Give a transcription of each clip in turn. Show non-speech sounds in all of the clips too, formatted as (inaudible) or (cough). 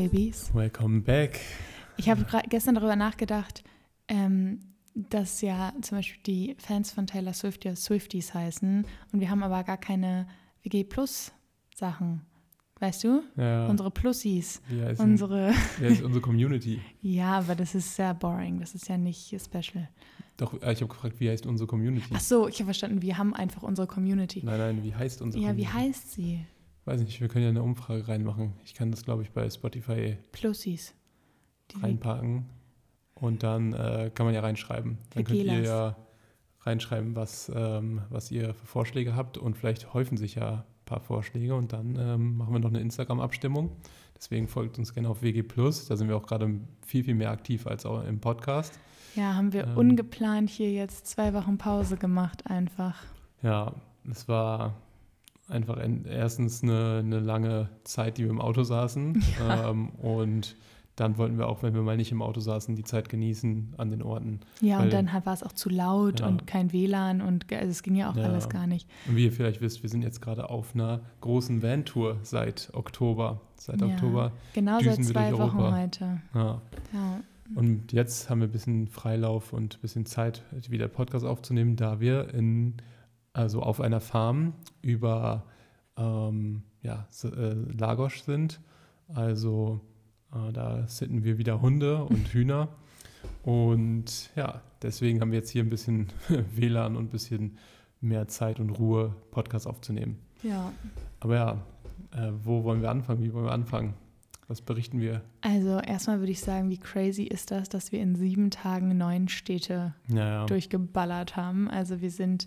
Babies. Welcome back. Ich habe gestern darüber nachgedacht, ähm, dass ja zum Beispiel die Fans von Taylor Swift ja Swifties heißen und wir haben aber gar keine WG Plus Sachen. Weißt du? Ja, Unsere Plussies. wie heißt, Unsere. wie heißt unsere Community? (laughs) Ja, aber das ist sehr boring. Das ist ja nicht special. Doch, äh, ich habe gefragt, wie heißt unsere Community? Ach so, ich habe verstanden, wir haben einfach unsere Community. Nein, nein, wie heißt unsere Ja, wie Community? heißt sie? Weiß nicht, wir können ja eine Umfrage reinmachen. Ich kann das, glaube ich, bei Spotify Plussies. Die reinpacken. Und dann äh, kann man ja reinschreiben. Dann könnt ihr ja reinschreiben, was, ähm, was ihr für Vorschläge habt. Und vielleicht häufen sich ja ein paar Vorschläge. Und dann ähm, machen wir noch eine Instagram-Abstimmung. Deswegen folgt uns gerne auf WG Plus. Da sind wir auch gerade viel, viel mehr aktiv als auch im Podcast. Ja, haben wir Ähm. ungeplant hier jetzt zwei Wochen Pause gemacht einfach. Ja, es war einfach en- erstens eine, eine lange Zeit, die wir im Auto saßen. (laughs) Ja. Ähm, und dann wollten wir auch, wenn wir mal nicht im Auto saßen, die Zeit genießen an den Orten. Ja, Weil- und dann war es auch zu laut Ja. und kein WLAN und also es ging ja auch Ja. alles gar nicht. Und wie ihr vielleicht wisst, wir sind jetzt gerade auf einer großen Van-Tour seit Oktober. Seit Ja. Oktober. Genau seit zwei Wochen Europa. heute. Ja. Ja. Und jetzt haben wir ein bisschen Freilauf und ein bisschen Zeit, wieder Podcast aufzunehmen, da wir in, also auf einer Farm über ähm, ja, äh, Lagos sind. Also äh, da sitten wir wieder Hunde und (laughs) Hühner. Und ja, deswegen haben wir jetzt hier ein bisschen (laughs) WLAN und ein bisschen mehr Zeit und Ruhe, Podcast aufzunehmen. ja. Aber ja, äh, wo wollen wir anfangen? Wie wollen wir anfangen? Was berichten wir? Also erstmal würde ich sagen, wie crazy ist das, dass wir in sieben Tagen neun Städte Naja, durchgeballert haben. Also wir sind,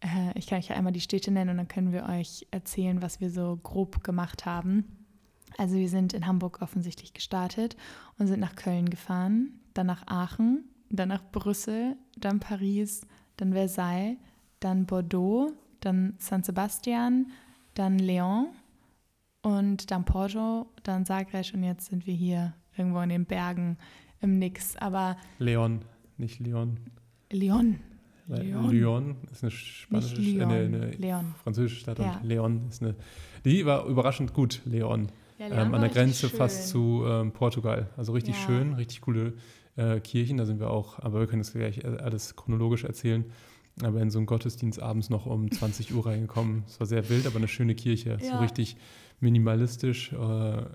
äh, ich kann euch ja einmal die Städte nennen und dann können wir euch erzählen, was wir so grob gemacht haben. Also wir sind in Hamburg offensichtlich gestartet und sind nach Köln gefahren, dann nach Aachen, dann nach Brüssel, dann Paris, dann Versailles, dann Bordeaux, dann San Sebastian, dann Lyon und dann Porto, dann Zagreb und jetzt sind wir hier irgendwo in den Bergen im Nix. Aber Leon, nicht Leon. Lyon, Weil Lyon. Lyon ist eine spanische, nicht äh, Lyon, eine, eine Leon. französische Stadt Ja. und Leon ist eine. Die war überraschend gut, Leon. Ja, Ähm, an der Grenze fast zu ähm, Portugal. Also richtig Ja. schön, richtig coole äh, Kirchen. Da sind wir auch, aber wir können das gleich äh, alles chronologisch erzählen. Aber in so einen Gottesdienst abends noch um (laughs) 20 Uhr reingekommen. Es war sehr wild, aber eine schöne Kirche. So richtig minimalistisch, äh,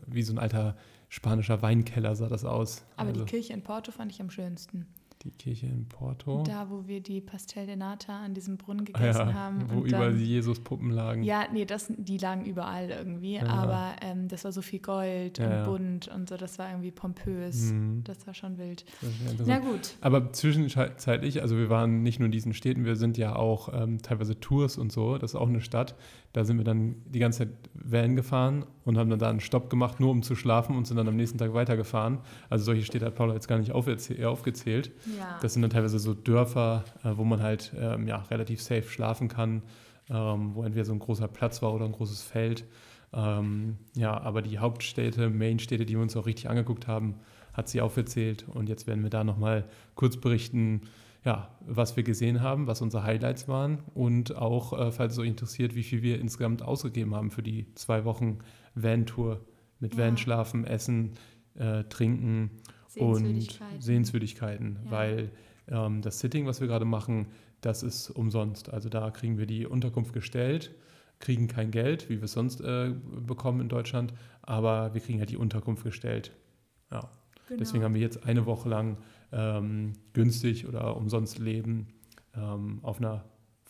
wie so ein alter spanischer Weinkeller sah das aus. Aber also die Kirche in Porto fand ich am schönsten. Die Kirche in Porto. Da, wo wir die Pastel de Nata an diesem Brunnen gegessen ja, haben. wo überall dann, die Jesus-Puppen lagen. Ja, nee, das, die lagen überall irgendwie. Ja. Aber ähm, das war so viel Gold Ja, und bunt und so. Das war irgendwie pompös. Mhm. Das war schon wild. Interessant. Na gut. Aber zwischenzeitlich, also wir waren nicht nur in diesen Städten, wir sind ja auch ähm, teilweise Tours und so, das ist auch eine Stadt. Da sind wir dann die ganze Zeit Van gefahren und haben dann da einen Stopp gemacht, nur um zu schlafen und sind dann am nächsten Tag weitergefahren. Also solche Städte hat Paula jetzt gar nicht aufgezäh- äh, aufgezählt. Ja. Das sind dann teilweise so Dörfer, äh, wo man halt ähm, ja, relativ safe schlafen kann, ähm, wo entweder so ein großer Platz war oder ein großes Feld. Ähm, ja, aber die Hauptstädte, Mainstädte, die wir uns auch richtig angeguckt haben, hat sie aufgezählt. Und jetzt werden wir da nochmal kurz berichten, ja, was wir gesehen haben, was unsere Highlights waren und auch, äh, falls es euch interessiert, wie viel wir insgesamt ausgegeben haben für die zwei Wochen Van-Tour mit Ja. Van schlafen, essen, äh, trinken und Sehenswürdigkeiten. Sehenswürdigkeiten, Ja. weil ähm, das Sitting, was wir gerade machen, das ist umsonst. Also da kriegen wir die Unterkunft gestellt, kriegen kein Geld, wie wir es sonst äh, bekommen in Deutschland, aber wir kriegen halt die Unterkunft gestellt. Ja. Genau. Deswegen haben wir jetzt eine Woche lang ähm, günstig oder umsonst leben ähm, auf einer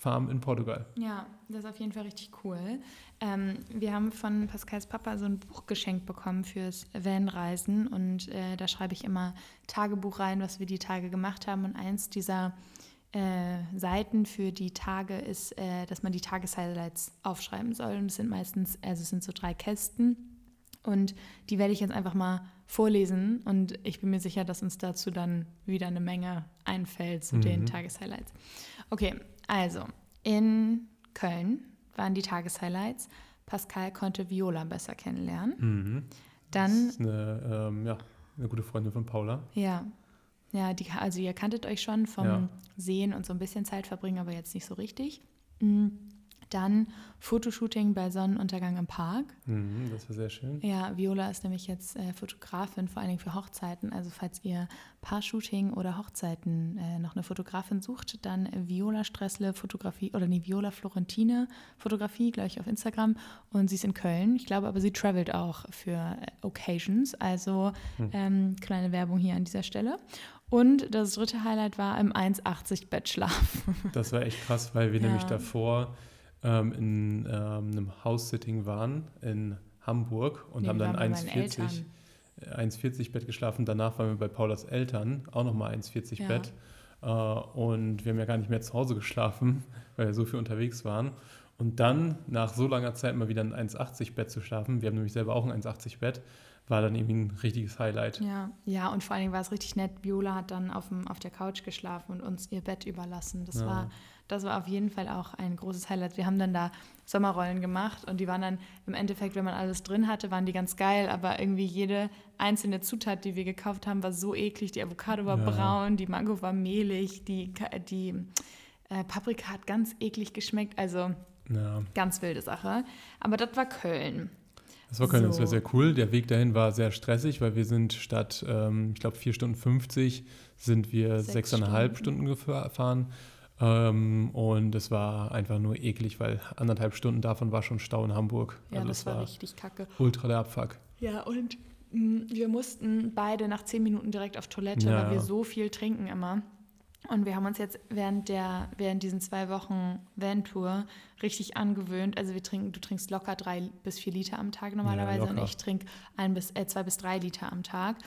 Farm in Portugal. Ja, das ist auf jeden Fall richtig cool. Ähm, wir haben von Pascals Papa so ein Buch geschenkt bekommen fürs Van-Reisen und äh, da schreibe ich immer Tagebuch rein, was wir die Tage gemacht haben. Und eins dieser äh, Seiten für die Tage ist, äh, dass man die Tageshighlights aufschreiben soll. Und es sind meistens, also es sind so drei Kästen. Und die werde ich jetzt einfach mal vorlesen und ich bin mir sicher, dass uns dazu dann wieder eine Menge einfällt zu den Mhm. Tageshighlights. Okay, also in Köln waren die Tageshighlights. Pascal konnte Viola besser kennenlernen. Mhm. Dann, Das ist eine, ähm, ja, eine gute Freundin von Paula. ja, ja, die, also ihr kanntet euch schon vom Ja. Sehen und so ein bisschen Zeit verbringen, aber jetzt nicht so richtig. Mm, Dann Fotoshooting bei Sonnenuntergang im Park. Mhm, das war sehr schön. Ja, Viola ist nämlich jetzt äh, Fotografin, vor allen Dingen für Hochzeiten. Also falls ihr Paar-Shooting oder Hochzeiten äh, noch eine Fotografin sucht, dann Viola Stressle Fotografie oder nee, Viola Florentine Fotografie, gleich auf Instagram. Und sie ist in Köln. Ich glaube aber, sie travelt auch für äh, Occasions. Also hm. ähm, kleine Werbung hier an dieser Stelle. Und das dritte Highlight war im 1,80 Bett schlafen. Das war echt krass, weil wir (laughs) ja. nämlich davor ähm, in ähm, einem House-Sitting waren in Hamburg und nee, haben dann 1,40 1,40 Bett geschlafen. Danach waren wir bei Paulas Eltern, auch nochmal 1,40 ja. Bett. Äh, und wir haben ja gar nicht mehr zu Hause geschlafen, (laughs) weil wir so viel unterwegs waren. Und dann nach so langer Zeit mal wieder ein 1,80 Bett zu schlafen, wir haben nämlich selber auch ein 1,80 Bett, war dann irgendwie ein richtiges Highlight. Ja, ja, und vor allen Dingen war es richtig nett. Viola hat dann auf, dem, auf der Couch geschlafen und uns ihr Bett überlassen. Das, ja. war, das war auf jeden Fall auch ein großes Highlight. Wir haben dann da Sommerrollen gemacht und die waren dann im Endeffekt, wenn man alles drin hatte, waren die ganz geil, aber irgendwie jede einzelne Zutat, die wir gekauft haben, war so eklig. Die Avocado war ja. braun, die Mango war mehlig, die, die äh, Paprika hat ganz eklig geschmeckt. Also ja. ganz wilde Sache. Aber das war Köln. Das war Köln, so. das war sehr cool. Der Weg dahin war sehr stressig, weil wir sind statt, ähm, ich glaube, 4 Stunden 50 sind wir Sechs 6,5 Stunden, Stunden gefahren. Ähm, und es war einfach nur eklig, weil anderthalb Stunden davon war schon Stau in Hamburg. Ja, also das war, war richtig kacke. Ultra der Abfuck. Ja, und mh, mm, wir mussten beide nach zehn Minuten direkt auf Toilette, ja. weil wir so viel trinken immer. Und wir haben uns jetzt während der, während diesen zwei Wochen Van-Tour richtig angewöhnt. Also wir trinken, du trinkst locker drei bis vier Liter am Tag normalerweise ja, und ich trinke ein bis, äh, zwei bis drei Liter am Tag.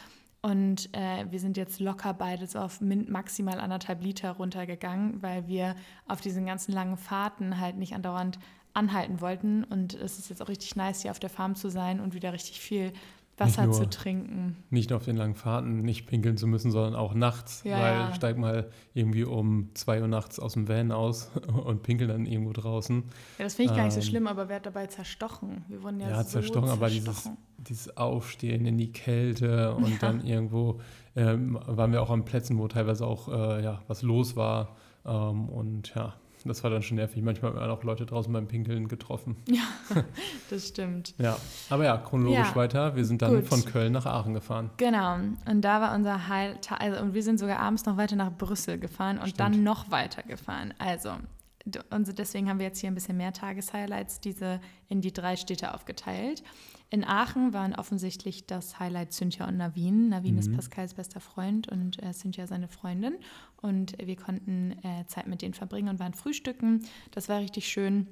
Und äh, wir sind jetzt locker beide so auf maximal anderthalb Liter runtergegangen, weil wir auf diesen ganzen langen Fahrten halt nicht andauernd anhalten wollten. Und es ist jetzt auch richtig nice, hier auf der Farm zu sein und wieder richtig viel Wasser nur, zu trinken. Nicht nur auf den langen Fahrten nicht pinkeln zu müssen, sondern auch nachts. Ja, weil ja. steig mal irgendwie um zwei Uhr nachts aus dem Van aus (laughs) und pinkeln dann irgendwo draußen. Ja, das finde ich gar nicht so ähm, schlimm, aber wer hat dabei zerstochen? Wir wurden ja, ja so zerstochen, aber dieses, dieses Aufstehen in die Kälte und ja. dann irgendwo ähm, waren wir auch an Plätzen, wo teilweise auch äh, ja, was los war. Ähm, und ja, das war dann schon nervig. Manchmal haben wir auch Leute draußen beim Pinkeln getroffen. (laughs) Ja, das stimmt. ja, aber ja, chronologisch ja, weiter. Wir sind dann gut. von Köln nach Aachen gefahren. Genau. Und da war unser Heil, also und wir sind sogar abends noch weiter nach Brüssel gefahren und stimmt. dann noch weiter gefahren. Also und deswegen haben wir jetzt hier ein bisschen mehr Tageshighlights, diese in die drei Städte aufgeteilt. In Aachen waren offensichtlich das Highlight Cynthia und Navin. Navin mhm. ist Pascals bester Freund und äh, Cynthia seine Freundin. Und wir konnten äh, Zeit mit denen verbringen und waren frühstücken. Das war richtig schön.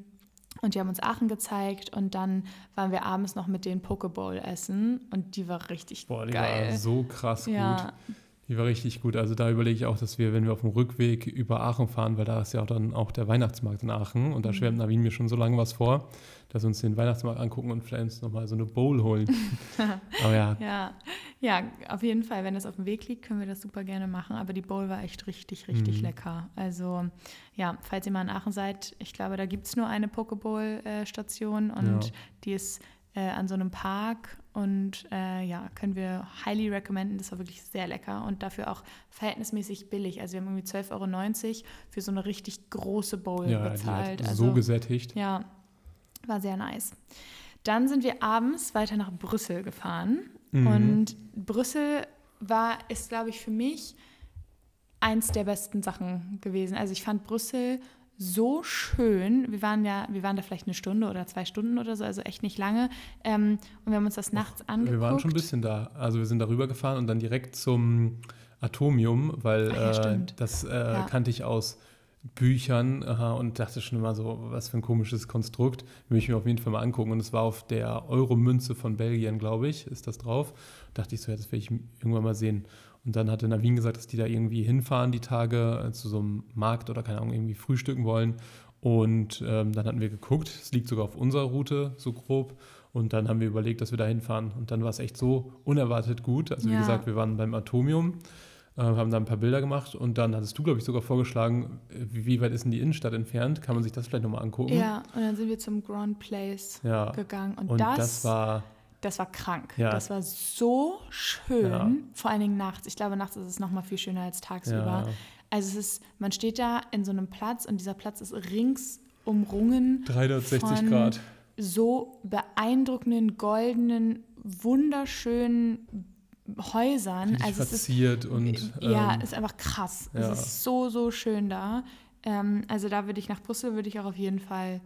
Und die haben uns Aachen gezeigt und dann waren wir abends noch mit denen Pokeball essen und die war richtig Boah, die geil. war so krass ja, gut. Die war richtig gut. Also da überlege ich auch, dass wir, wenn wir auf dem Rückweg über Aachen fahren, weil da ist ja auch dann auch der Weihnachtsmarkt in Aachen und da mhm. schwärmt Navin mir schon so lange was vor, dass wir uns den Weihnachtsmarkt angucken und vielleicht uns nochmal so eine Bowl holen. (laughs) Aber ja. ja. Ja, auf jeden Fall. Wenn das auf dem Weg liegt, können wir das super gerne machen. Aber die Bowl war echt richtig, richtig mhm. lecker. Also ja, falls ihr mal in Aachen seid, ich glaube, da gibt es nur eine Pokeball-Station und ja. die ist äh, an so einem Park und äh, ja, können wir highly recommenden. Das war wirklich sehr lecker und dafür auch verhältnismäßig billig. Also wir haben irgendwie 12,90 Euro für so eine richtig große Bowl ja, bezahlt. Die hat also, so gesättigt. Ja, war sehr nice. Dann sind wir abends weiter nach Brüssel gefahren mhm. und Brüssel war, ist glaube ich für mich eins der besten Sachen gewesen. Also ich fand Brüssel so schön. Wir waren ja, wir waren da vielleicht eine Stunde oder zwei Stunden oder so, also echt nicht lange. Ähm, und wir haben uns das nachts Och, angeguckt. Wir waren schon ein bisschen da. Also wir sind darüber gefahren und dann direkt zum Atomium, weil ja, äh, das äh, ja. kannte ich aus Büchern äh, und dachte schon immer so, was für ein komisches Konstrukt. Will ich mir auf jeden Fall mal angucken. Und es war auf der Euro-Münze von Belgien, glaube ich, ist das drauf. dachte ich so, ja, das werde ich irgendwann mal sehen. Und dann hatte Navin gesagt, dass die da irgendwie hinfahren, die Tage, äh, zu so einem Markt oder keine Ahnung, irgendwie frühstücken wollen. Und ähm, dann hatten wir geguckt, es liegt sogar auf unserer Route, so grob. Und dann haben wir überlegt, dass wir da hinfahren. Und dann war es echt so unerwartet gut. Also, wie ja. gesagt, wir waren beim Atomium, äh, haben da ein paar Bilder gemacht. Und dann hattest du, glaube ich, sogar vorgeschlagen, wie, wie, weit ist denn die Innenstadt entfernt? Kann man sich das vielleicht nochmal angucken? Ja, und dann sind wir zum Grand Place ja. gegangen. Und, und das, das war das war krank. Ja. Das war so schön, ja. vor allen Dingen nachts. Ich glaube, nachts ist es noch mal viel schöner als tagsüber. Ja. Also es ist, man steht da in so einem Platz und dieser Platz ist rings umrungen 360 von Grad. so beeindruckenden, goldenen, wunderschönen Häusern. Richtig also es ist verziert und ja, ähm, ist einfach krass. ja. Es ist so, so schön da. Ähm, also da würde ich nach Brüssel, würde ich auch auf jeden Fall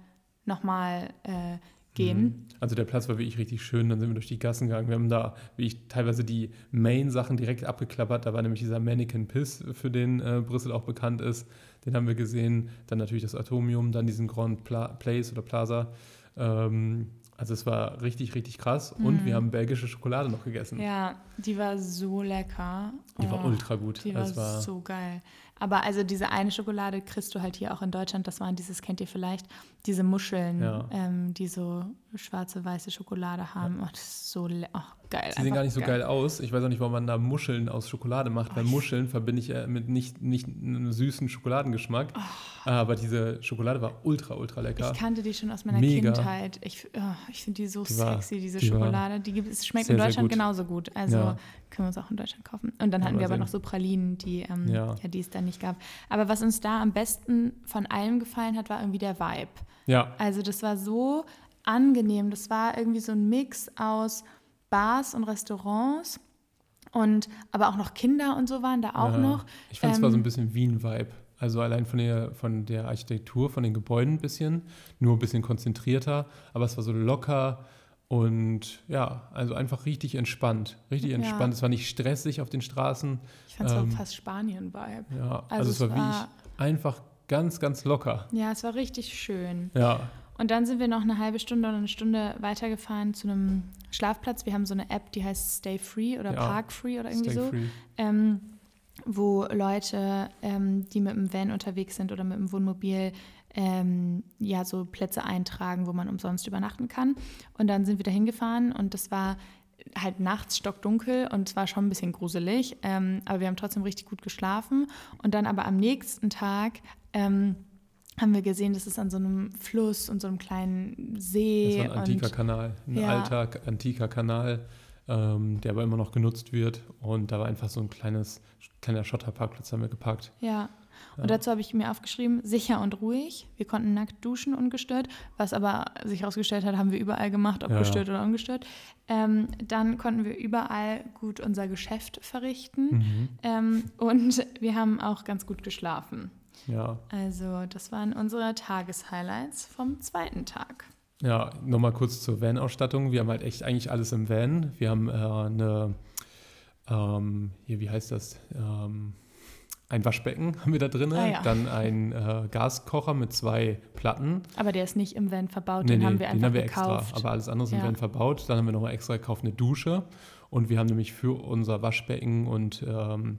nochmal äh, gehen. Mhm. Also der Platz war wirklich richtig schön. Dann sind wir durch die Gassen gegangen. Wir haben da wirklich teilweise die Main-Sachen direkt abgeklappert. Da war nämlich dieser Mannequin Piss, für den äh, Brüssel auch bekannt ist. Den haben wir gesehen. Dann natürlich das Atomium, dann diesen Grand Pla Place oder Plaza. Ähm, also es war richtig, richtig krass. Und Mhm. wir haben belgische Schokolade noch gegessen. Ja, die war so lecker. Die war Oh, ultra gut. Die war, Das war so geil. Aber also diese eine Schokolade kriegst du halt hier auch in Deutschland. Das waren dieses, kennt ihr vielleicht, diese Muscheln, Ja. ähm, die so schwarze, weiße Schokolade haben. Oh, das ist so le- oh, geil. Sie sehen gar nicht so geil aus. Ich weiß auch nicht, warum man da Muscheln aus Schokolade macht, weil Oh, ich- Muscheln verbinde ich äh, mit nicht, nicht einem süßen Schokoladengeschmack. Aber diese Schokolade war ultra, ultra lecker. Oh. Ich kannte die schon aus meiner Mega. Kindheit. Ich, oh, ich finde die so Die war- sexy, diese die Schokolade. Die gibt, es schmeckt sehr, in Deutschland gut. genauso gut. Also Ja. können wir uns auch in Deutschland kaufen. Und dann hatten wir aber sehen. noch so Pralinen, die, ähm. Ja. die es dann nicht gab. Aber was uns da am besten von allem gefallen hat, war irgendwie der Vibe. Ja, Also das war so angenehm. Das war irgendwie so ein Mix aus Bars und Restaurants. Und aber auch noch Kinder und so waren da auch ja. noch. Ich fand es war so Ähm, ein bisschen Wien-Vibe. Also allein von der, von der Architektur, von den Gebäuden ein bisschen, nur ein bisschen konzentrierter, aber es war so locker und ja, also einfach richtig entspannt. Richtig Ja. entspannt. Es war nicht stressig auf den Straßen. Ich fand es ähm, war fast Spanien-Vibe. Ja, also, Also es war, war- wirklich einfach ganz, ganz locker. Ja, es war richtig schön. Ja, Und dann sind wir noch eine halbe Stunde oder eine Stunde weitergefahren zu einem Schlafplatz. Wir haben so eine App, die heißt Stay Free oder Ja. Park Free oder irgendwie stay so. free. ähm, wo Leute, ähm, die mit dem Van unterwegs sind oder mit dem Wohnmobil, ähm, ja, so Plätze eintragen, wo man umsonst übernachten kann. Und dann sind wir da hingefahren und das war halt nachts stockdunkel und es war schon ein bisschen gruselig, ähm, aber wir haben trotzdem richtig gut geschlafen. Und dann aber am nächsten Tag ähm, haben wir gesehen, dass es an so einem Fluss und so einem kleinen See Das war ein antiker und Kanal, ein Ja. alter, antiker Kanal, ähm, der aber immer noch genutzt wird. Und da war einfach so ein kleines, kleiner Schotterparkplatz, haben wir geparkt. Ja. Ja. Und dazu habe ich mir aufgeschrieben, sicher und ruhig. Wir konnten nackt duschen ungestört, was aber sich herausgestellt hat, haben wir überall gemacht, ob Ja. gestört oder ungestört. Ähm, dann konnten wir überall gut unser Geschäft verrichten Mhm. ähm, und wir haben auch ganz gut geschlafen. Ja, Also das waren unsere Tageshighlights vom zweiten Tag. ja nochmal kurz zur Van-Ausstattung. Wir haben halt echt eigentlich alles im Van. Wir haben äh, eine, ähm, hier, wie heißt das? Ähm, ein Waschbecken haben wir da drin, Ah, ja. dann ein äh, Gaskocher mit zwei Platten. Aber der ist nicht im Van verbaut, Nee, den nee, haben wir den einfach haben wir gekauft. extra, aber alles andere ist im Ja. Van verbaut. Dann haben wir nochmal extra gekauft eine Dusche und wir haben nämlich für unser Waschbecken und ähm,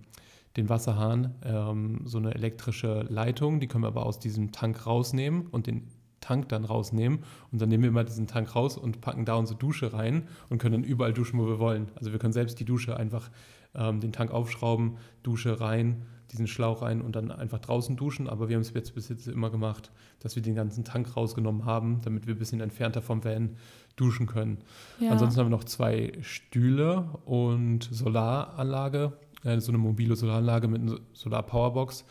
den Wasserhahn ähm, so eine elektrische Leitung, die können wir aber aus diesem Tank rausnehmen und den Tank dann rausnehmen und dann nehmen wir immer diesen Tank raus und packen da unsere Dusche rein und können dann überall duschen, wo wir wollen. Also wir können selbst die Dusche einfach ähm, den Tank aufschrauben, Dusche rein, diesen Schlauch rein und dann einfach draußen duschen. Aber wir haben es jetzt bis jetzt immer gemacht, dass wir den ganzen Tank rausgenommen haben, damit wir ein bisschen entfernter vom Van duschen können. Ja. Ansonsten haben wir noch zwei Stühle und Solaranlage, so eine mobile Solaranlage mit einer Solar-Powerbox.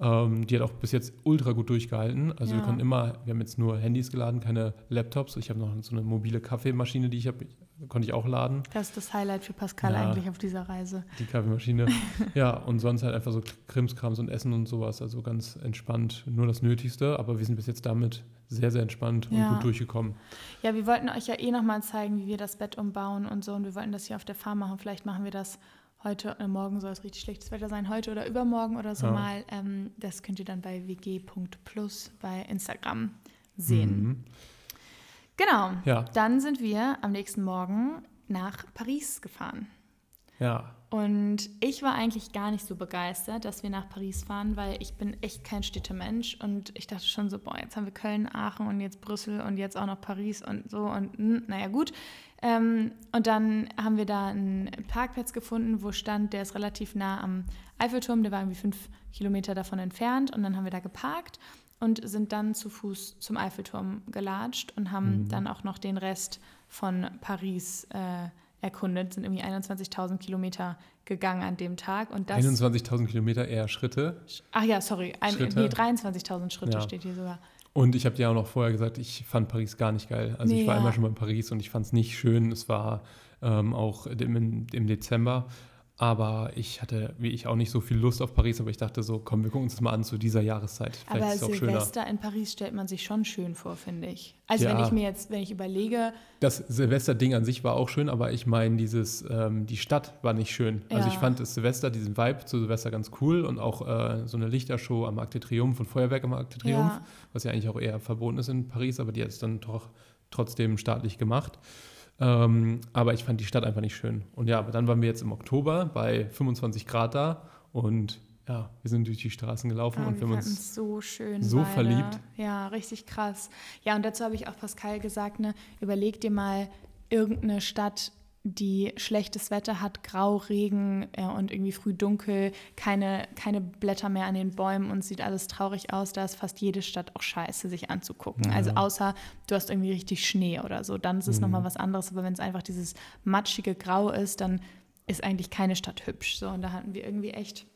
Ähm, die hat auch bis jetzt ultra gut durchgehalten. Also wir Ja. konnten immer, wir haben jetzt nur Handys geladen, keine Laptops. Ich habe noch so eine mobile Kaffeemaschine, die ich habe, konnte ich auch laden. das ist das Highlight für Pascal Ja. eigentlich auf dieser Reise. Die Kaffeemaschine. (laughs) ja, und sonst halt einfach so Krimskrams und Essen und sowas. Also ganz entspannt, nur das Nötigste. Aber wir sind bis jetzt damit sehr, sehr entspannt und Ja. gut durchgekommen. Ja, wir wollten euch ja eh nochmal zeigen, wie wir das Bett umbauen und so. Und wir wollten das hier auf der Farm machen. Vielleicht machen wir das heute, äh, morgen soll es richtig schlechtes Wetter sein, heute oder übermorgen oder so Ja. mal. Ähm, das könnt ihr dann bei wg.plus bei Instagram sehen. Mhm. Genau. Ja, Dann sind wir am nächsten Morgen nach Paris gefahren. ja. Und ich war eigentlich gar nicht so begeistert, dass wir nach Paris fahren, weil ich bin echt kein Städtemensch und ich dachte schon so, boah, jetzt haben wir Köln, Aachen und jetzt Brüssel und jetzt auch noch Paris und so und naja gut. Ähm, und dann haben wir da einen Parkplatz gefunden, wo stand, der ist relativ nah am Eiffelturm, der war irgendwie fünf Kilometer davon entfernt und dann haben wir da geparkt und sind dann zu Fuß zum Eiffelturm gelatscht und haben Mhm. dann auch noch den Rest von Paris äh, erkundet, sind irgendwie 21.000 Kilometer gegangen an dem Tag. 21.000 Kilometer eher Schritte. Ach ja, sorry, ein, Schritte. nee, 23.000 Schritte ja. steht hier sogar. Und ich habe dir auch noch vorher gesagt, ich fand Paris gar nicht geil. Also nee, ich war ja. immer schon mal in Paris und ich fand es nicht schön. Es war ähm, auch im, im Dezember. Aber ich hatte, wie ich, auch nicht so viel Lust auf Paris, aber ich dachte so, komm, wir gucken uns das mal an zu dieser Jahreszeit. Vielleicht aber ist es auch Silvester schöner. in Paris stellt man sich schon schön vor, finde ich. Also ja, wenn ich mir jetzt, wenn ich überlege. Das Silvester-Ding an sich war auch schön, aber ich meine, dieses, ähm, die Stadt war nicht schön. Also ja. Also ich fand das Silvester, diesen Vibe zu Silvester ganz cool und auch äh, so eine Lichtershow am Arc de Triomphe und Feuerwerk am Arc de Triomphe, ja. was ja eigentlich auch eher verboten ist in Paris, aber die hat es dann doch trotzdem staatlich gemacht. Ähm, aber ich fand die Stadt einfach nicht schön. Und ja, aber dann waren wir jetzt im Oktober bei 25 Grad da und ja, wir sind durch die Straßen gelaufen ah, und wir haben uns so schön so beide. verliebt. Ja, richtig krass. Ja, und dazu habe ich auch Pascal gesagt, ne, überleg dir mal irgendeine Stadt, die schlechtes Wetter hat, grau, Regen ja, und irgendwie früh dunkel, keine, keine Blätter mehr an den Bäumen und sieht alles traurig aus. Da ist fast jede Stadt auch scheiße, sich anzugucken. Ja. Also außer du hast irgendwie richtig Schnee oder so, dann ist es mhm. nochmal was anderes. Aber wenn es einfach dieses matschige Grau ist, dann ist eigentlich keine Stadt hübsch. So, und da hatten wir irgendwie echt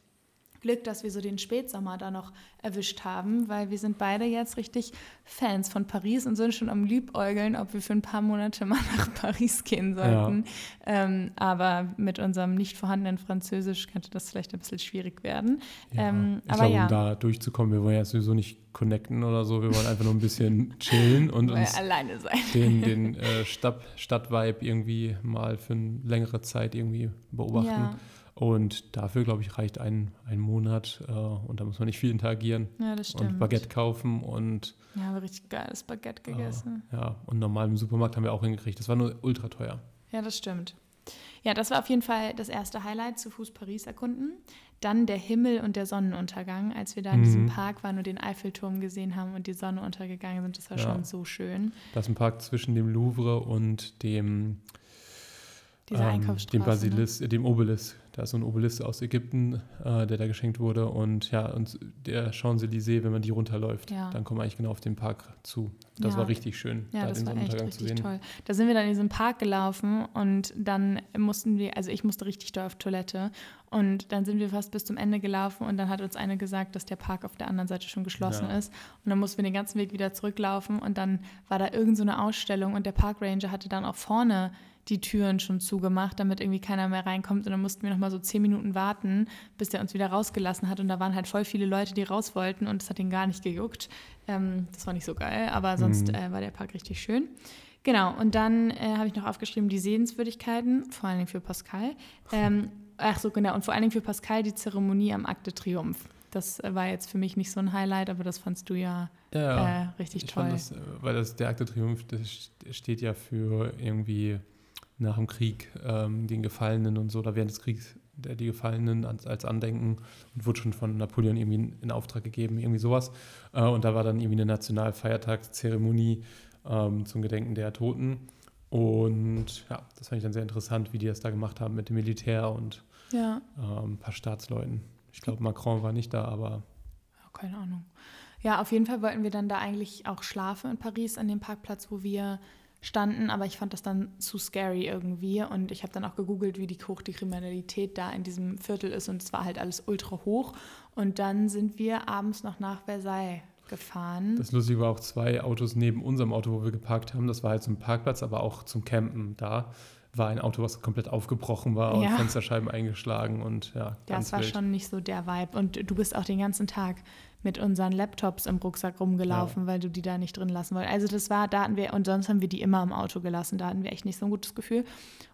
Glück, dass wir so den Spätsommer da noch erwischt haben, weil wir sind beide jetzt richtig Fans von Paris und sind schon am Liebäugeln, ob wir für ein paar Monate mal (laughs) nach Paris gehen sollten. Ja. Ähm, aber mit unserem nicht vorhandenen Französisch könnte das vielleicht ein bisschen schwierig werden. Ja. Ähm, ich aber glaube, ja. um da durchzukommen, wir wollen ja sowieso nicht connecten oder so, wir wollen einfach nur ein bisschen (laughs) chillen und uns alleine sein. den, den (laughs) äh, Stadt, Stadtvibe irgendwie mal für eine längere Zeit irgendwie beobachten. Ja. Und dafür, glaube ich, reicht ein, ein Monat äh, und da muss man nicht viel interagieren. Ja, das stimmt. Und Baguette kaufen und. Ja, haben wir richtig geiles Baguette gegessen. Äh, ja, und normal im Supermarkt haben wir auch hingekriegt. Das war nur ultra teuer. Ja, das stimmt. Ja, das war auf jeden Fall das erste Highlight, zu Fuß Paris erkunden. Dann der Himmel und der Sonnenuntergang, als wir da in mhm. diesem Park waren und den Eiffelturm gesehen haben und die Sonne untergegangen sind. Das war ja. schon so schön. Das ist ein Park zwischen dem Louvre und dem, ähm, dem Basilis, ne? dem Obelisk. Da ist so ein Obelisk aus Ägypten, äh, der da geschenkt wurde. Und ja, und der Champs-Élysées, wenn man die runterläuft, ja. dann kommt man eigentlich genau auf den Park zu. Das ja. war richtig schön, ja, da das den war echt richtig toll. Da sind wir dann in diesem Park gelaufen und dann mussten wir, also ich musste richtig doll auf Toilette. Und dann sind wir fast bis zum Ende gelaufen und dann hat uns eine gesagt, dass der Park auf der anderen Seite schon geschlossen ja. ist. Und dann mussten wir den ganzen Weg wieder zurücklaufen und dann war da irgend so eine Ausstellung und der Parkranger hatte dann auch vorne die Türen schon zugemacht, damit irgendwie keiner mehr reinkommt. Und dann mussten wir noch mal so zehn Minuten warten, bis der uns wieder rausgelassen hat. Und da waren halt voll viele Leute, die raus wollten und es hat ihn gar nicht gejuckt. Ähm, das war nicht so geil, aber sonst mhm. äh, war der Park richtig schön. Genau, und dann äh, habe ich noch aufgeschrieben die Sehenswürdigkeiten, vor allen Dingen für Pascal. Ähm, ach so, genau, und vor allen Dingen für Pascal die Zeremonie am Akte Triumph. Das äh, war jetzt für mich nicht so ein Highlight, aber das fandst du ja, ja äh, richtig toll. Das, äh, weil das der Akte Triumph, das steht ja für irgendwie nach dem Krieg ähm, den Gefallenen und so, oder während des Kriegs der, die Gefallenen als, als, Andenken und wurde schon von Napoleon irgendwie in, Auftrag gegeben, irgendwie sowas. Äh, und da war dann irgendwie eine Nationalfeiertagszeremonie ähm, zum Gedenken der Toten. Und ja, das fand ich dann sehr interessant, wie die das da gemacht haben mit dem Militär und ja. ähm, ein paar Staatsleuten. Ich glaube, Macron war nicht da, aber. Keine Ahnung. Ja, auf jeden Fall wollten wir dann da eigentlich auch schlafen in Paris an dem Parkplatz, wo wir standen, aber ich fand das dann zu scary irgendwie und ich habe dann auch gegoogelt, wie hoch die Kriminalität da in diesem Viertel ist und es war halt alles ultra hoch und dann sind wir abends noch nach Versailles gefahren. Das Lustige war auch zwei Autos neben unserem Auto, wo wir geparkt haben. Das war halt zum Parkplatz, aber auch zum Campen da war ein Auto, was komplett aufgebrochen war und ja. Fensterscheiben eingeschlagen und ja. Das war wild. schon nicht so der Vibe. Und du bist auch den ganzen Tag mit unseren Laptops im Rucksack rumgelaufen, ja. weil du die da nicht drin lassen wolltest. Also das war, da hatten wir, und sonst haben wir die immer im Auto gelassen, da hatten wir echt nicht so ein gutes Gefühl.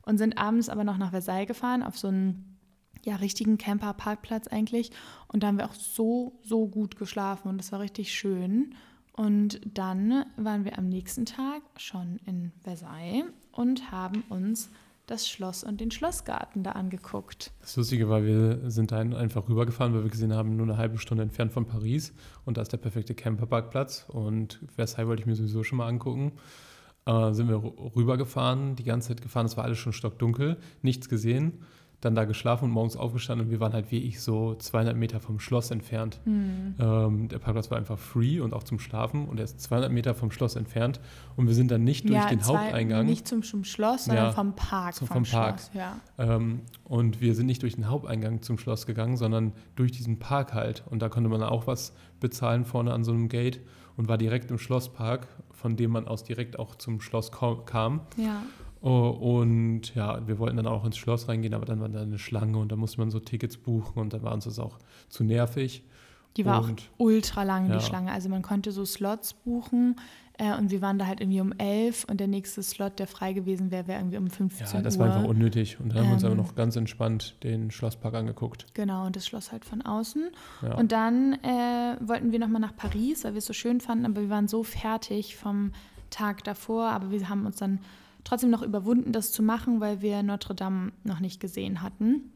Und sind abends aber noch nach Versailles gefahren, auf so einen ja, richtigen Camper-Parkplatz eigentlich. Und da haben wir auch so, so gut geschlafen und das war richtig schön. Und dann waren wir am nächsten Tag schon in Versailles und haben uns das Schloss und den Schlossgarten da angeguckt. Das Lustige war, wir sind da einfach rübergefahren, weil wir gesehen haben, nur eine halbe Stunde entfernt von Paris und da ist der perfekte Camperparkplatz und Versailles wollte ich mir sowieso schon mal angucken. Äh, sind wir rübergefahren, die ganze Zeit gefahren, es war alles schon stockdunkel, nichts gesehen. Dann da geschlafen und morgens aufgestanden und wir waren halt wie ich so 200 Meter vom Schloss entfernt. Hm. Ähm, der Parkplatz war einfach free und auch zum Schlafen und er ist 200 Meter vom Schloss entfernt und wir sind dann nicht durch ja, den zwei, Haupteingang. Nicht zum, zum Schloss, sondern Ja, vom Park. zum- vom vom Park. Schloss, ja. Ähm, und wir sind nicht durch den Haupteingang zum Schloss gegangen, sondern durch diesen Park halt. Und da konnte man auch was bezahlen vorne an so einem Gate und war direkt im Schlosspark, von dem man aus direkt auch zum Schloss kam. ja. Oh, und ja, wir wollten dann auch ins Schloss reingehen, aber dann war da eine Schlange und da musste man so Tickets buchen und dann war uns das auch zu nervig. Die war Und- auch ultra lang, Ja. die Schlange. Also man konnte so Slots buchen äh, und wir waren da halt irgendwie um 11 und der nächste Slot, der frei gewesen wäre, wäre irgendwie um 15 Ja, das Uhr. war einfach unnötig. Und dann haben wir uns aber Ähm. noch ganz entspannt den Schlosspark angeguckt. Genau, und das Schloss halt von außen. Ja. Und dann äh, wollten wir nochmal nach Paris, weil wir es so schön fanden, aber wir waren so fertig vom Tag davor. Aber wir haben uns dann trotzdem noch überwunden, das zu machen, weil wir Notre Dame noch nicht gesehen hatten.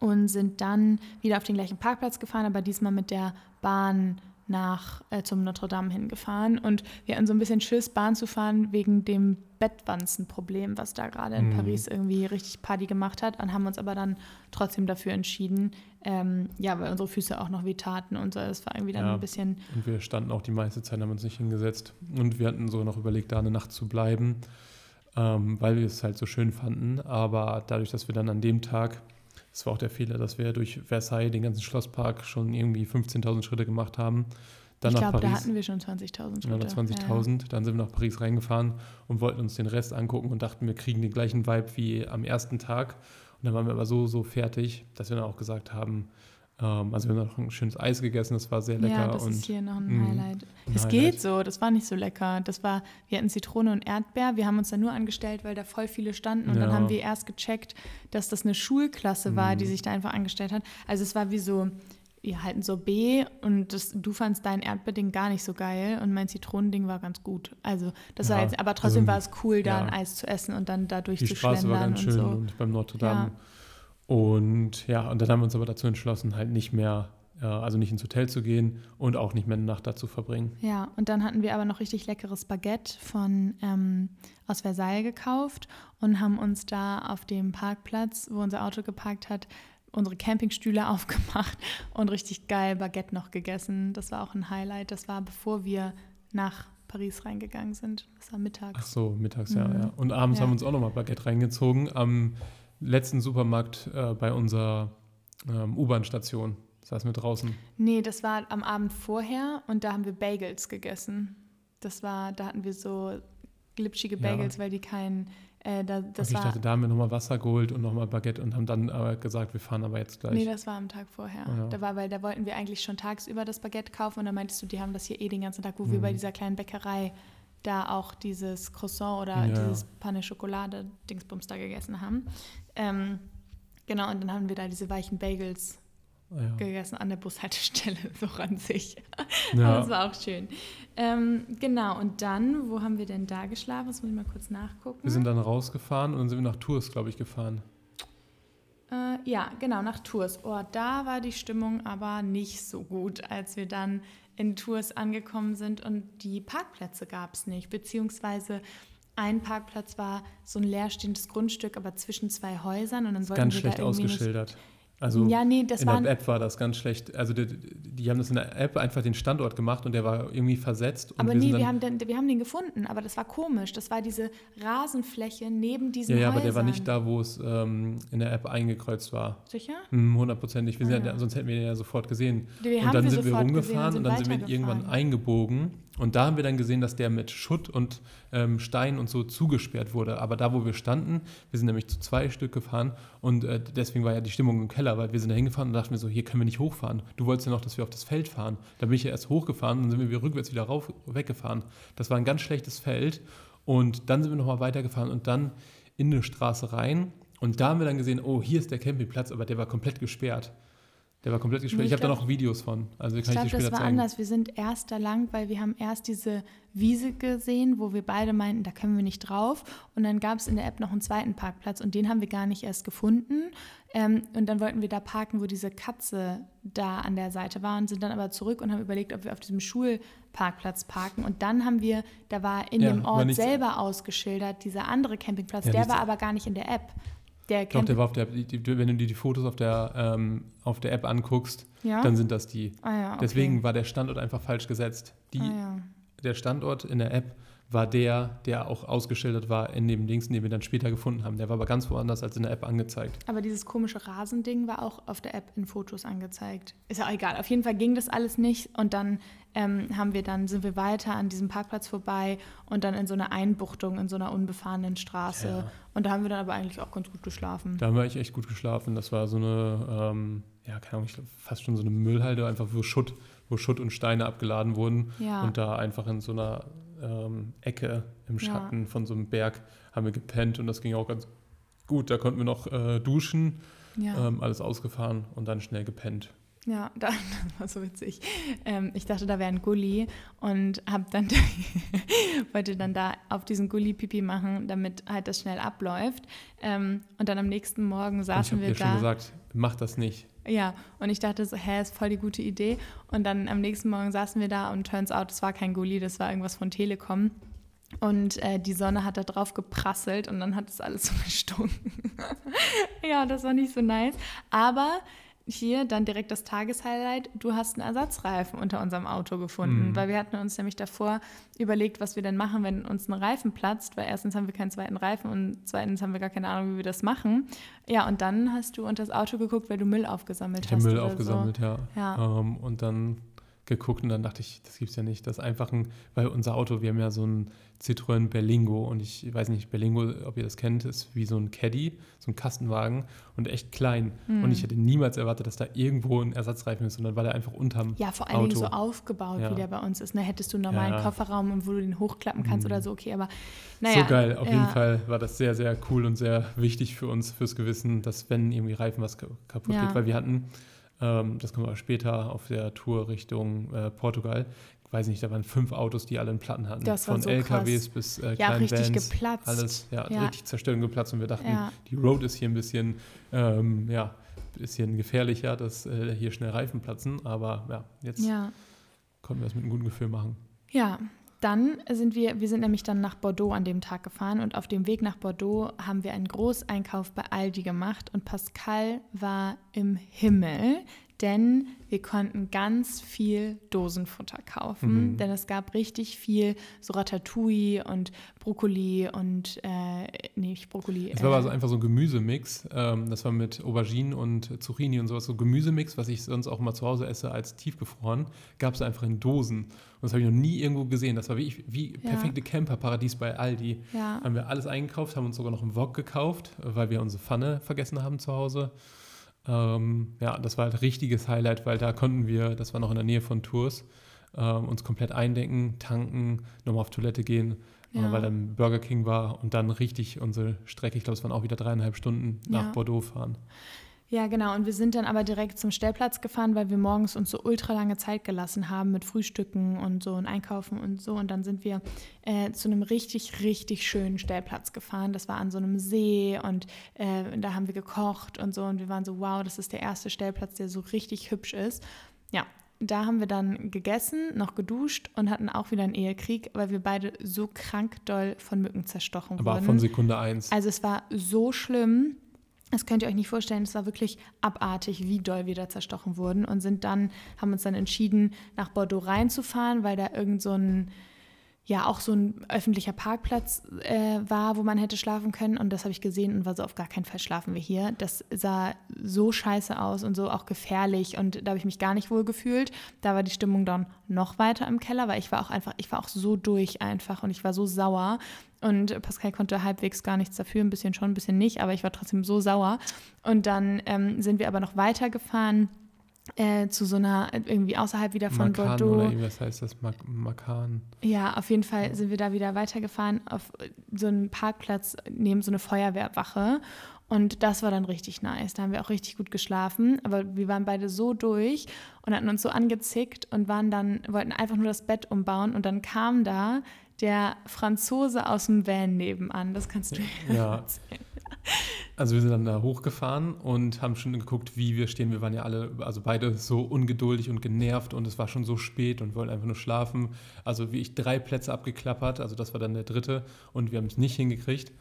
Und sind dann wieder auf den gleichen Parkplatz gefahren, aber diesmal mit der Bahn nach äh, zum Notre Dame hingefahren. Und wir hatten so ein bisschen Schiss, Bahn zu fahren, wegen dem Bettwanzenproblem, was da gerade in Mhm. Paris irgendwie richtig Party gemacht hat. Und haben uns aber dann trotzdem dafür entschieden, ähm, ja, weil unsere Füße auch noch weh taten und so. Das war irgendwie dann Ja. ein bisschen, Und wir standen auch die meiste Zeit, haben uns nicht hingesetzt. Und wir hatten so noch überlegt, da eine Nacht zu bleiben, ähm, weil wir es halt so schön fanden. Aber dadurch, dass wir dann an dem Tag, das war auch der Fehler, dass wir durch Versailles, den ganzen Schlosspark, schon irgendwie 15.000 Schritte gemacht haben. Dann ich glaube, da hatten wir schon 20.000 Ja, Schritte. oder 20.000. Dann sind wir nach Paris reingefahren und wollten uns den Rest angucken und dachten, wir kriegen den gleichen Vibe wie am ersten Tag. Und dann waren wir aber so, so fertig, dass wir dann auch gesagt haben, also wir haben noch ein schönes Eis gegessen, das war sehr Ja, lecker. ja das und ist hier noch ein Mhm. Highlight. ein Es Highlight. geht so, das war nicht so lecker. Das war, wir hatten Zitrone und Erdbeer. Wir haben uns da nur angestellt, weil da voll viele standen. Und dann Ja. haben wir erst gecheckt, dass das eine Schulklasse war, die Mhm. sich da einfach angestellt hat. Also es war wie so, wir halten so B und das, du fandst dein Erdbeerding gar nicht so geil und mein Zitronending war ganz gut. Also das war Ja, jetzt, aber trotzdem also, war es cool, da ja. ein Eis zu essen und dann da die Straße war durchzuschlendern ganz und schön so. und beim Notre Dame. Und ja, und dann haben wir uns aber dazu entschlossen, halt nicht mehr, äh, also nicht ins Hotel zu gehen und auch nicht mehr eine Nacht da zu verbringen. Ja, und dann hatten wir aber noch richtig leckeres Baguette von ähm, aus Versailles gekauft und haben uns da auf dem Parkplatz, wo unser Auto geparkt hat, unsere Campingstühle (laughs) aufgemacht und richtig geil Baguette noch gegessen. Das war auch ein Highlight. Das war bevor wir nach Paris reingegangen sind. Das war Ach mittags. so, mittags, ja, Mhm. ja. Und abends Ja. haben wir uns auch nochmal Baguette reingezogen am letzten Supermarkt äh, bei unserer ähm, U-Bahn-Station. Saßen wir draußen. Nee, das war am Abend vorher und da haben wir Bagels gegessen. Das war, da hatten wir so glitschige Ja. Bagels, weil die kein, äh, da, das okay, ich war dachte, da haben wir nochmal Wasser geholt und nochmal Baguette und haben dann aber gesagt, wir fahren aber jetzt gleich. Nee, das war am Tag vorher. Ja. Da war, weil da wollten wir eigentlich schon tagsüber das Baguette kaufen und dann meintest du, die haben das hier eh den ganzen Tag, wo wir Mhm. bei dieser kleinen Bäckerei da auch dieses Croissant oder Ja. dieses Panne Schokolade Dingsbums da gegessen haben. Ähm, genau, und dann haben wir da diese weichen Bagels Ah, ja. gegessen an der Bushaltestelle, (laughs) so an sich. Ja. Das war auch schön. Ähm, genau, und dann, wo haben wir denn da geschlafen? Das muss ich mal kurz nachgucken. Wir sind dann rausgefahren und dann sind wir nach Tours, glaube ich, gefahren. Äh, ja, genau, nach Tours. Oh, da war die Stimmung aber nicht so gut, als wir dann in Tours angekommen sind und die Parkplätze gab es nicht, beziehungsweise ein Parkplatz war so ein leerstehendes Grundstück, aber zwischen zwei Häusern und dann wollten Ganz schlecht ausgeschildert. Also. Ja, nee, das in der App war das ganz schlecht. Also die, die haben das in der App einfach den Standort gemacht und der war irgendwie versetzt. Aber wir nee, wir haben, den, wir haben den gefunden, aber das war komisch. Das war diese Rasenfläche neben diesen Ja, ja, aber der war nicht da, wo es ähm, in der App eingekreuzt war. Sicher? Hm, Hundertprozentig. Wir Ah, ja, ja. sonst hätten wir den ja sofort gesehen. Die und dann wir sind wir rumgefahren und und dann sind wir irgendwann eingebogen. Und da haben wir dann gesehen, dass der mit Schutt und ähm, Stein und so zugesperrt wurde. Aber da, wo wir standen, wir sind nämlich zu zwei Stück gefahren und äh, deswegen war ja die Stimmung im Keller, weil wir sind da hingefahren und dachten wir so, hier können wir nicht hochfahren. Du wolltest ja noch, dass wir auf das Feld fahren. Da bin ich ja erst hochgefahren und dann sind wir rückwärts wieder rauf, weggefahren. Das war ein ganz schlechtes Feld. Und dann sind wir nochmal weitergefahren und dann in eine Straße rein. Und da haben wir dann gesehen, oh, hier ist der Campingplatz, aber der war komplett gesperrt. Der war komplett gesperrt. Nee, ich ich habe da noch Videos von. Also kann Ich glaube, das war zeigen. anders. Wir sind erst da lang, weil wir haben erst diese Wiese gesehen, wo wir beide meinten, da können wir nicht drauf. Und dann gab es in der App noch einen zweiten Parkplatz und den haben wir gar nicht erst gefunden. Ähm, und dann wollten wir da parken, wo diese Katze da an der Seite war und sind dann aber zurück und haben überlegt, ob wir auf diesem Schulparkplatz parken. Und dann haben wir, da war in Ja, dem Ort selber ausgeschildert, dieser andere Campingplatz, Ja, der war aber gar nicht in der App. Der Doch, der war auf der, die, die, wenn du dir die Fotos auf der, ähm, auf der App anguckst, ja? dann sind das die. ah, ja, okay. Deswegen war der Standort einfach falsch gesetzt. Die, ah, ja. Der Standort in der App war der, der auch ausgeschildert war in dem Links, den wir dann später gefunden haben. Der war aber ganz woanders als in der App angezeigt. Aber dieses komische Rasending war auch auf der App in Fotos angezeigt. Ist ja auch egal. Auf jeden Fall ging das alles nicht und dann ähm, haben wir dann sind wir weiter an diesem Parkplatz vorbei und dann in so einer Einbuchtung in so einer unbefahrenen Straße. Ja. Und da haben wir dann aber eigentlich auch ganz gut geschlafen. Da haben wir eigentlich echt gut geschlafen. Das war so eine, ähm, ja, keine Ahnung, ich glaube fast schon so eine Müllhalde, einfach wo Schutt, wo Schutt und Steine abgeladen wurden. Ja. Und da einfach in so einer ähm, Ecke im Ja. Schatten von so einem Berg haben wir gepennt und das ging auch ganz gut. Da konnten wir noch äh, duschen, ja. ähm, alles ausgefahren und dann schnell gepennt. Ja, (laughs) da, das war so witzig. Ähm, ich dachte, da wäre ein Gully und hab dann (laughs) wollte dann da auf diesen Gully Pipi machen, damit halt das schnell abläuft. Ähm, und dann am nächsten Morgen ich saßen habe wir dir da. schon gesagt, mach das nicht. Ja, und ich dachte so, hä, ist voll die gute Idee. Und dann am nächsten Morgen saßen wir da und turns out, es war kein Gully, das war irgendwas von Telekom. Und äh, die Sonne hat da drauf geprasselt und dann hat es alles (laughs) so gestunken. ja, das war nicht so nice. Aber hier dann direkt das Tageshighlight, du hast einen Ersatzreifen unter unserem Auto gefunden, Mhm. weil wir hatten uns nämlich davor überlegt, was wir denn machen, wenn uns ein Reifen platzt, weil erstens haben wir keinen zweiten Reifen und zweitens haben wir gar keine Ahnung, wie wir das machen. Ja, und dann hast du unter das Auto geguckt, weil du Müll aufgesammelt Ich habe hast. Müll oder aufgesammelt, ja. Ja. Ähm, und dann geguckt und dann dachte ich, das gibt's ja nicht. Das ist einfach ein, weil unser Auto, wir haben ja so ein Citroën Berlingo und ich weiß nicht, Berlingo, ob ihr das kennt, ist wie so ein Caddy, so ein Kastenwagen und echt klein. Hm. Und ich hätte niemals erwartet, dass da irgendwo ein Ersatzreifen ist, sondern war der einfach unterm Ja, vor allen Dingen Auto. so aufgebaut, Ja. wie der bei uns ist. Ne? Hättest du einen normalen Ja. Kofferraum und wo du den hochklappen kannst Mhm. oder so, okay, aber naja. so geil. Auf ja. jeden Fall war das sehr, sehr cool und sehr wichtig für uns, fürs Gewissen, dass wenn irgendwie Reifen was ka- kaputt geht, weil wir hatten, ähm, das kommen wir später auf der Tour Richtung äh, Portugal, ich weiß nicht, da waren fünf Autos, die alle einen Platten hatten. Das war Von so LKWs krass. bis äh, Ja, richtig Vans. geplatzt. Alles, ja, Ja. richtig zerstört und geplatzt. Und wir dachten, Ja. die Road ist hier ein bisschen, ähm, ja, bisschen gefährlicher, dass äh, hier schnell Reifen platzen. Aber ja, jetzt konnten wir es mit einem guten Gefühl machen. Ja, dann sind wir, wir sind nämlich dann nach Bordeaux an dem Tag gefahren und auf dem Weg nach Bordeaux haben wir einen Großeinkauf bei Aldi gemacht und Pascal war im Himmel, denn wir konnten ganz viel Dosenfutter kaufen, Mhm. denn es gab richtig viel so Ratatouille und Brokkoli und, äh, nee, nicht Brokkoli. Es war äh, aber so einfach so ein Gemüsemix. Ähm, das war mit Auberginen und Zucchini und sowas. So Gemüsemix, was ich sonst auch mal zu Hause esse als tiefgefroren, gab es einfach in Dosen. Und das habe ich noch nie irgendwo gesehen. Das war wie, wie Ja. perfekte Camperparadies bei Aldi. ja. Haben wir alles eingekauft, haben uns sogar noch einen Wok gekauft, weil wir unsere Pfanne vergessen haben zu Hause. Ähm, ja, das war halt richtiges Highlight, weil da konnten wir, das war noch in der Nähe von Tours, ähm, uns komplett eindecken, tanken, nochmal auf Toilette gehen, Ja. äh, weil dann Burger King war und dann richtig unsere Strecke, ich glaube, es waren auch wieder dreieinhalb Stunden nach Ja. Bordeaux fahren. Ja, genau. Und wir sind dann aber direkt zum Stellplatz gefahren, weil wir morgens uns so ultra lange Zeit gelassen haben mit Frühstücken und so und Einkaufen und so. Und dann sind wir äh, zu einem richtig, richtig schönen Stellplatz gefahren. Das war an so einem See und äh, da haben wir gekocht und so. Und wir waren so, wow, das ist der erste Stellplatz, der so richtig hübsch ist. Ja, da haben wir dann gegessen, noch geduscht und hatten auch wieder einen Ehekrieg, weil wir beide so krank doll von Mücken zerstochen Aber wurden. von Sekunde eins. Also es war so schlimm. Das könnt ihr euch nicht vorstellen. Es war wirklich abartig, wie doll wir da zerstochen wurden und sind dann, haben uns dann entschieden, nach Bordeaux reinzufahren, weil da irgend so ein, ja, auch so ein öffentlicher Parkplatz äh, war, wo man hätte schlafen können. Und das habe ich gesehen und war so, auf gar keinen Fall schlafen wir hier. Das sah so scheiße aus und so auch gefährlich. Und da habe ich mich gar nicht wohl gefühlt. Da war die Stimmung dann noch weiter im Keller, weil ich war auch einfach, ich war auch so durch einfach und ich war so sauer. Und Pascal konnte halbwegs gar nichts dafür, ein bisschen schon, ein bisschen nicht, aber ich war trotzdem so sauer. Und dann ähm, sind wir aber noch weitergefahren äh, zu so einer, irgendwie außerhalb wieder von Makan Bordeaux. oder irgendwas heißt das, Mak Makan. Ja, auf jeden Fall sind wir da wieder weitergefahren auf so einen Parkplatz neben so eine Feuerwehrwache. Und das war dann richtig nice. Da haben wir auch richtig gut geschlafen. Aber wir waren beide so durch und hatten uns so angezickt und waren dann, wollten einfach nur das Bett umbauen. Und dann kam da der Franzose aus dem Van nebenan. Das kannst du Ja. erzählen. Also wir sind dann da hochgefahren und haben schon geguckt, wie wir stehen. Wir waren ja alle, also beide so ungeduldig und genervt und es war schon so spät und wollten einfach nur schlafen. Also wie ich drei Plätze abgeklappert, also das war dann der dritte und wir haben es nicht hingekriegt.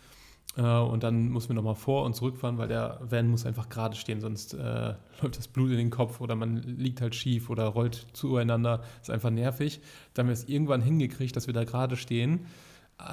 Äh, und dann mussten wir nochmal vor und zurückfahren, weil der Van muss einfach gerade stehen, sonst äh, (laughs) läuft das Blut in den Kopf oder man liegt halt schief oder rollt zueinander. Ist einfach nervig. Dann haben wir es irgendwann hingekriegt, dass wir da gerade stehen.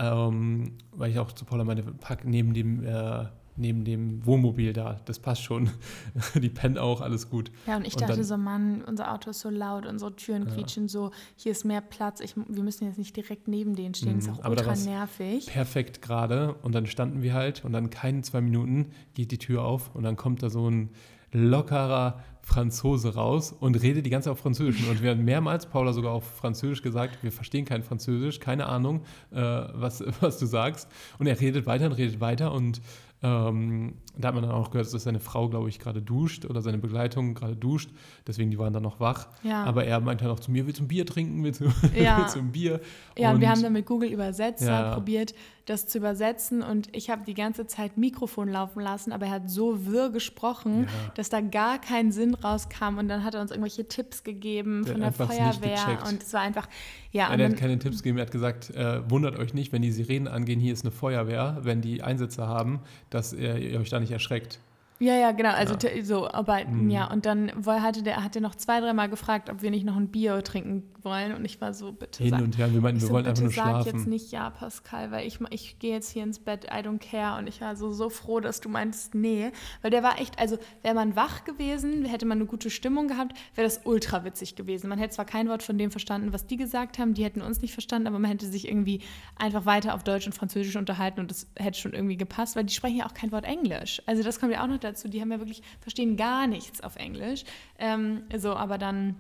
Ähm, weil ich auch zu Paula meine, pack neben dem äh, neben dem Wohnmobil da. Das passt schon. (laughs) die pennen auch, alles gut. Ja, und ich und dachte dann, so, Mann, unser Auto ist so laut, unsere Türen ja. quietschen so, hier ist mehr Platz, ich, wir müssen jetzt nicht direkt neben denen stehen, das ist auch mhm, ultra nervig. Perfekt gerade und dann standen wir halt und dann keine zwei Minuten geht die Tür auf und dann kommt da so ein lockerer Franzose raus und redet die ganze Zeit auf Französisch. Und wir haben mehrmals, Paula sogar auf Französisch gesagt, wir verstehen kein Französisch, keine Ahnung, äh, was, (laughs) was du sagst. Und er redet weiter und redet weiter und ähm, da hat man dann auch gehört, dass seine Frau, glaube ich, gerade duscht oder seine Begleitung gerade duscht. Deswegen, die waren dann noch wach. Ja. Aber er meinte dann auch zu mir, willst du ein Bier trinken? Willst du, (laughs) ja. willst du ein Bier? Ja, und, wir haben dann mit Google Übersetzer ja. probiert, das zu übersetzen. Und ich habe die ganze Zeit Mikrofon laufen lassen, aber er hat so wirr gesprochen, ja. dass da gar kein Sinn rauskam. Und dann hat er uns irgendwelche Tipps gegeben der von der Feuerwehr. Und es war einfach, ja. Er hat keine Tipps gegeben, er hat gesagt, äh, wundert euch nicht, wenn die Sirenen angehen, hier ist eine Feuerwehr, wenn die Einsätze haben, dass ihr, ihr euch da nicht erschreckt. Ja, ja, genau. Also ja. so, aber mhm. ja, und dann hatte der hatte noch zwei, dreimal gefragt, ob wir nicht noch ein Bier trinken wollen. Und ich war so, bitte. Hin sag, und her, wir meinten, wir so, wollen einfach nur sag schlafen. jetzt nicht ja, Pascal, weil ich, ich gehe jetzt hier ins Bett, I don't care. Und ich war so, so froh, dass du meintest, nee. Weil der war echt, also wäre man wach gewesen, hätte man eine gute Stimmung gehabt, wäre das ultra witzig gewesen. Man hätte zwar kein Wort von dem verstanden, was die gesagt haben, die hätten uns nicht verstanden, aber man hätte sich irgendwie einfach weiter auf Deutsch und Französisch unterhalten und das hätte schon irgendwie gepasst, weil die sprechen ja auch kein Wort Englisch. Also das kommt ja auch noch dazu. Die haben ja wirklich verstehen gar nichts auf Englisch. Ähm, so, aber dann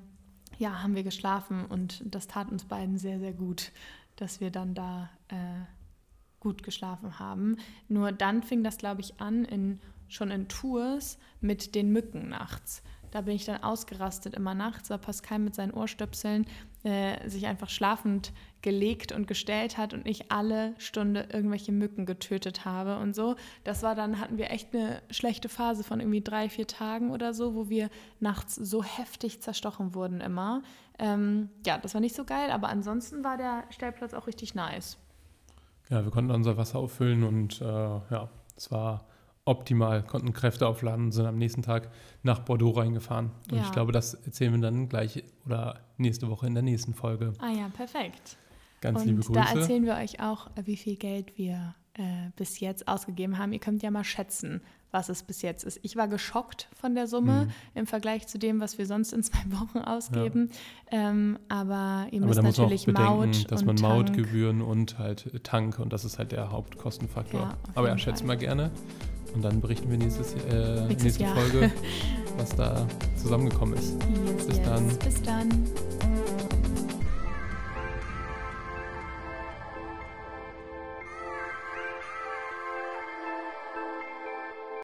ja, haben wir geschlafen und das tat uns beiden sehr, sehr gut, dass wir dann da äh, gut geschlafen haben. Nur dann fing das, glaube ich, an, in, schon in Tours mit den Mücken nachts. Da bin ich dann ausgerastet immer nachts, weil Pascal mit seinen Ohrstöpseln äh, sich einfach schlafend gelegt und gestellt hat und ich alle Stunde irgendwelche Mücken getötet habe und so. Das war dann, hatten wir echt eine schlechte Phase von irgendwie drei, vier Tagen oder so, wo wir nachts so heftig zerstochen wurden immer. Ähm, ja, das war nicht so geil, aber ansonsten war der Stellplatz auch richtig nice. Ja, wir konnten unser Wasser auffüllen und äh, ja, es war optimal, konnten Kräfte aufladen und sind am nächsten Tag nach Bordeaux reingefahren. Und ja. ich glaube, das erzählen wir dann gleich oder nächste Woche in der nächsten Folge. Ah ja, perfekt. Ganz und liebe Grüße. Da erzählen wir euch auch, wie viel Geld wir äh, bis jetzt ausgegeben haben. Ihr könnt ja mal schätzen, was es bis jetzt ist. Ich war geschockt von der Summe mhm. im Vergleich zu dem, was wir sonst in zwei (laughs) Wochen ausgeben. Ja. Ähm, aber ihr müsst aber natürlich bedenken, Maut dass man Mautgebühren und halt Tank und das ist halt der Hauptkostenfaktor. Ja, aber ja, schätzen wir gerne. Und dann berichten wir nächstes, äh, nächste Jahr. Folge, (laughs) was da zusammengekommen ist. Yes, Bis yes. dann. Bis dann.